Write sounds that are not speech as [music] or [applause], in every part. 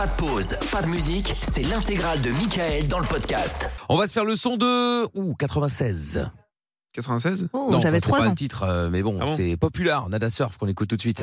Pas de pause, pas de musique, c'est l'intégrale de Michael dans le podcast. On va se faire le son de ouh 96. 96 Oh, non, j'avais c'est 3 pas ans. le titre, euh, mais bon, Ah bon c'est populaire. Nada Surf qu'on écoute tout de suite.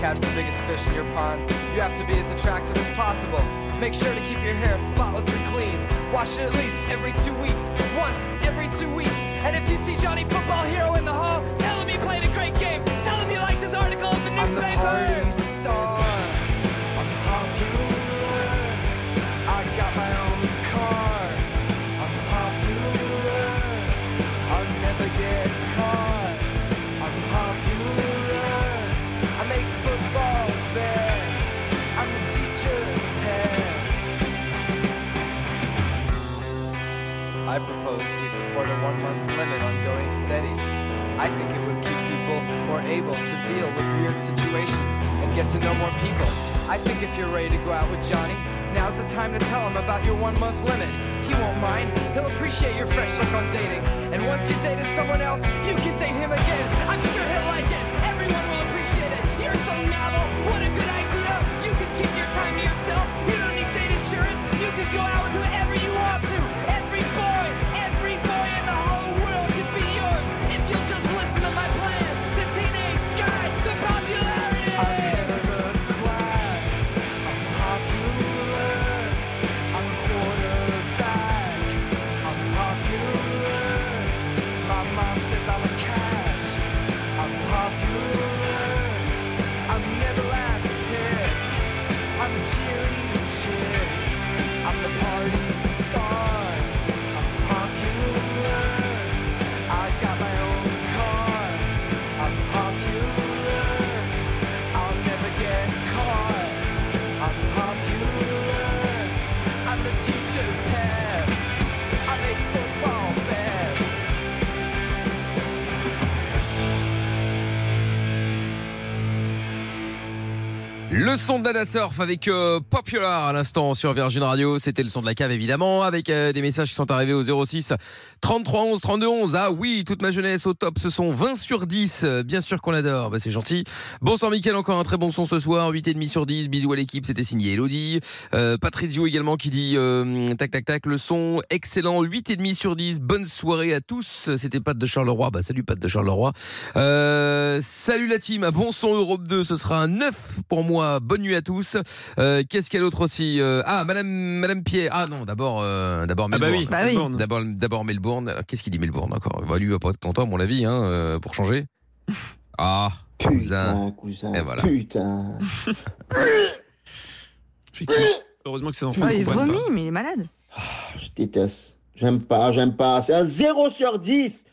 catch the biggest fish in your pond, you have to be as attractive as possible. Make sure to keep your hair spotless and clean. Wash it at least every two weeks, once every two weeks. And if you see Johnny Football Hero in the hall, tell him he played a great game. Able to deal with weird situations and get to know more people. I think if you're ready to go out with Johnny, now's the time to tell him about your one month limit. He won't mind, he'll appreciate your fresh look on dating. And once you've dated someone else, you can date him again. I'm Le son de Nada Surf avec euh, Popular à l'instant sur Virgin Radio. C'était le son de la cave évidemment avec euh, des messages qui sont arrivés au 06 33 11 32 11. Ah oui, toute ma jeunesse au top, ce sont 20 sur 10. Euh, Bien sûr qu'on adore, bah, c'est gentil. Bonsoir Mickaël, encore un très bon son ce soir, 8,5 sur 10. Bisous à l'équipe, c'était signé Elodie. Patrizio également qui dit tac tac tac, le son excellent, 8,5 sur 10. Bonne soirée à tous. C'était Pat de Charleroi. Bah salut Pat de Charleroi. Salut la team, bon son Europe 2, ce sera un 9 pour moi. Bonne nuit à tous. Euh, Qu'est-ce qu'il y a d'autre aussi Euh, Ah, Madame, Madame Pierre. Ah non, d'abord, euh, d'abord Ah bah Melbourne. oui, Bah oui. Melbourne. D'abord, d'abord Melbourne. Alors, Qu'est-ce qu'il dit Melbourne encore? Bah, Lui il va pas être content, à mon avis, hein, euh, pour changer. [laughs] Ah, cousin. Putain, cousin. Et voilà. Putain. [laughs] Heureusement que ses enfants Ah, ne il vomit, pas. mais il est malade. Je déteste. J'aime pas, j'aime pas. C'est un 0 sur 10.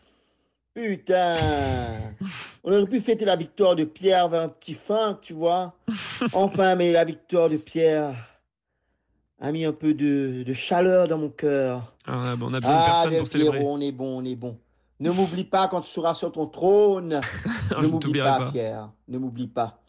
Putain. [laughs] On aurait pu fêter la victoire de Pierre vers un petit funk, tu vois. [laughs] Enfin, mais la victoire de Pierre a mis un peu de, de chaleur dans mon cœur. Ah, on a besoin de Ah, personne pour célébrer. On est bon, on est bon. Ne m'oublie pas quand tu seras sur ton trône. [laughs] Je ne m'oublie t'oublierai pas, pas. Pierre. Ne m'oublie pas.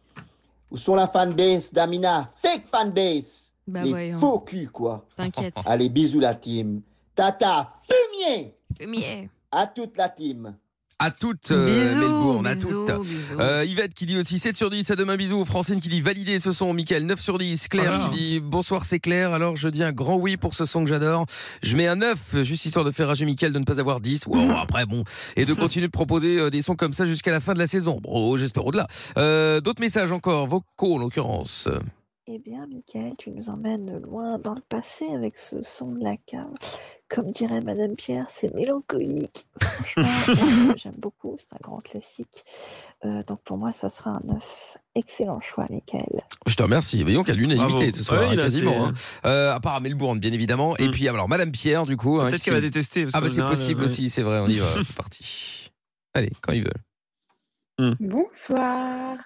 Où sont la fanbase d'Amina? Fake fanbase. Bah Les voyons. faux culs, quoi. T'inquiète. [laughs] Allez, bisous la team. Tata Fumier Fumier. à toute la team. À toutes, euh, Bisous, Melbourne, à bisous, toutes. bisous. Euh, Yvette qui dit aussi 7 sur 10, à demain bisous. Francine qui dit validé ce son. Michael 9 sur 10. Claire Alors. qui dit bonsoir c'est Claire. Alors je dis un grand oui pour ce son que j'adore. Je mets un 9 juste histoire de faire rager Michael de ne pas avoir 10. Wow, [laughs] après bon. Et de continuer de proposer euh, des sons comme ça jusqu'à la fin de la saison. Bon, j'espère au-delà. Euh, D'autres messages encore, vocaux en l'occurrence. Eh bien, Michael, tu nous emmènes loin dans le passé avec ce son de la cave. Comme dirait Madame Pierre, c'est mélancolique. Franchement, [laughs] j'aime beaucoup, c'est un grand classique. Euh, donc pour moi, ça sera un 9. Excellent choix, Michael. Je te remercie. Voyons qu'il y a l'unanimité ce soir, Ouais, quasiment. hein. Euh, à part à Melbourne, bien évidemment. Et Mm. puis alors Madame Pierre, du coup. hein, Peut-être qu'elle va détester. parce Ah bah c'est possible euh, aussi, c'est vrai. On y va. [laughs] c'est parti. Allez, quand il veut. Bonsoir.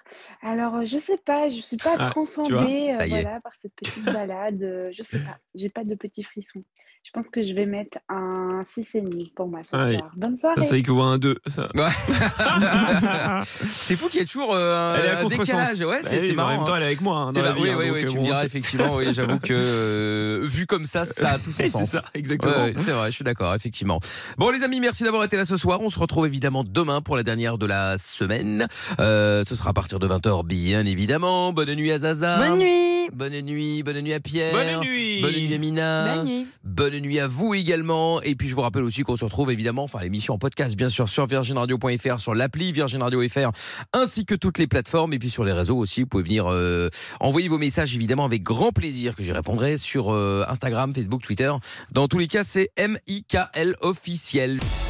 Alors, euh, je sais pas, je suis pas Ah, transcendée euh, voilà, par cette petite balade. euh, Je sais pas, j'ai pas de petits frissons. Je pense que je vais mettre un 6,5 pour moi ce Aïe. soir. Bonne Ça, soirée. ça équivaut à un 2. Ça. [laughs] c'est fou qu'il y ait toujours euh, Elle est à un décalage. Ouais, Bah c'est oui, c'est mais En marrant. même temps, hein. elle est avec moi. hein, C'est dans la vrai, vie, oui, hein, oui, oui, euh, tu me bon, diras c'est- effectivement. Oui, j'avoue que euh, vu comme ça, ça a tout [laughs] son C'est sens. ça, exactement. Ouais, c'est vrai, je suis d'accord, effectivement. Bon, les amis, merci d'avoir été là ce soir. On se retrouve évidemment demain pour la dernière de la semaine. Euh, ce sera à partir de 20h, bien évidemment. Bonne nuit à Zaza. Bonne nuit. Bonne nuit, bonne nuit à Pierre. Bonne nuit. Bonne nuit à Mina. Bonne nuit. Bonne nuit à vous également. Et puis je vous rappelle aussi qu'on se retrouve évidemment, enfin l'émission en podcast bien sûr sur virginradio.fr, sur l'appli Virgin Radio FR, ainsi que toutes les plateformes. Et puis sur les réseaux aussi, vous pouvez venir euh, envoyer vos messages évidemment avec grand plaisir que j'y répondrai sur euh, Instagram, Facebook, Twitter. Dans tous les cas, c'est M-I-K-L officiel.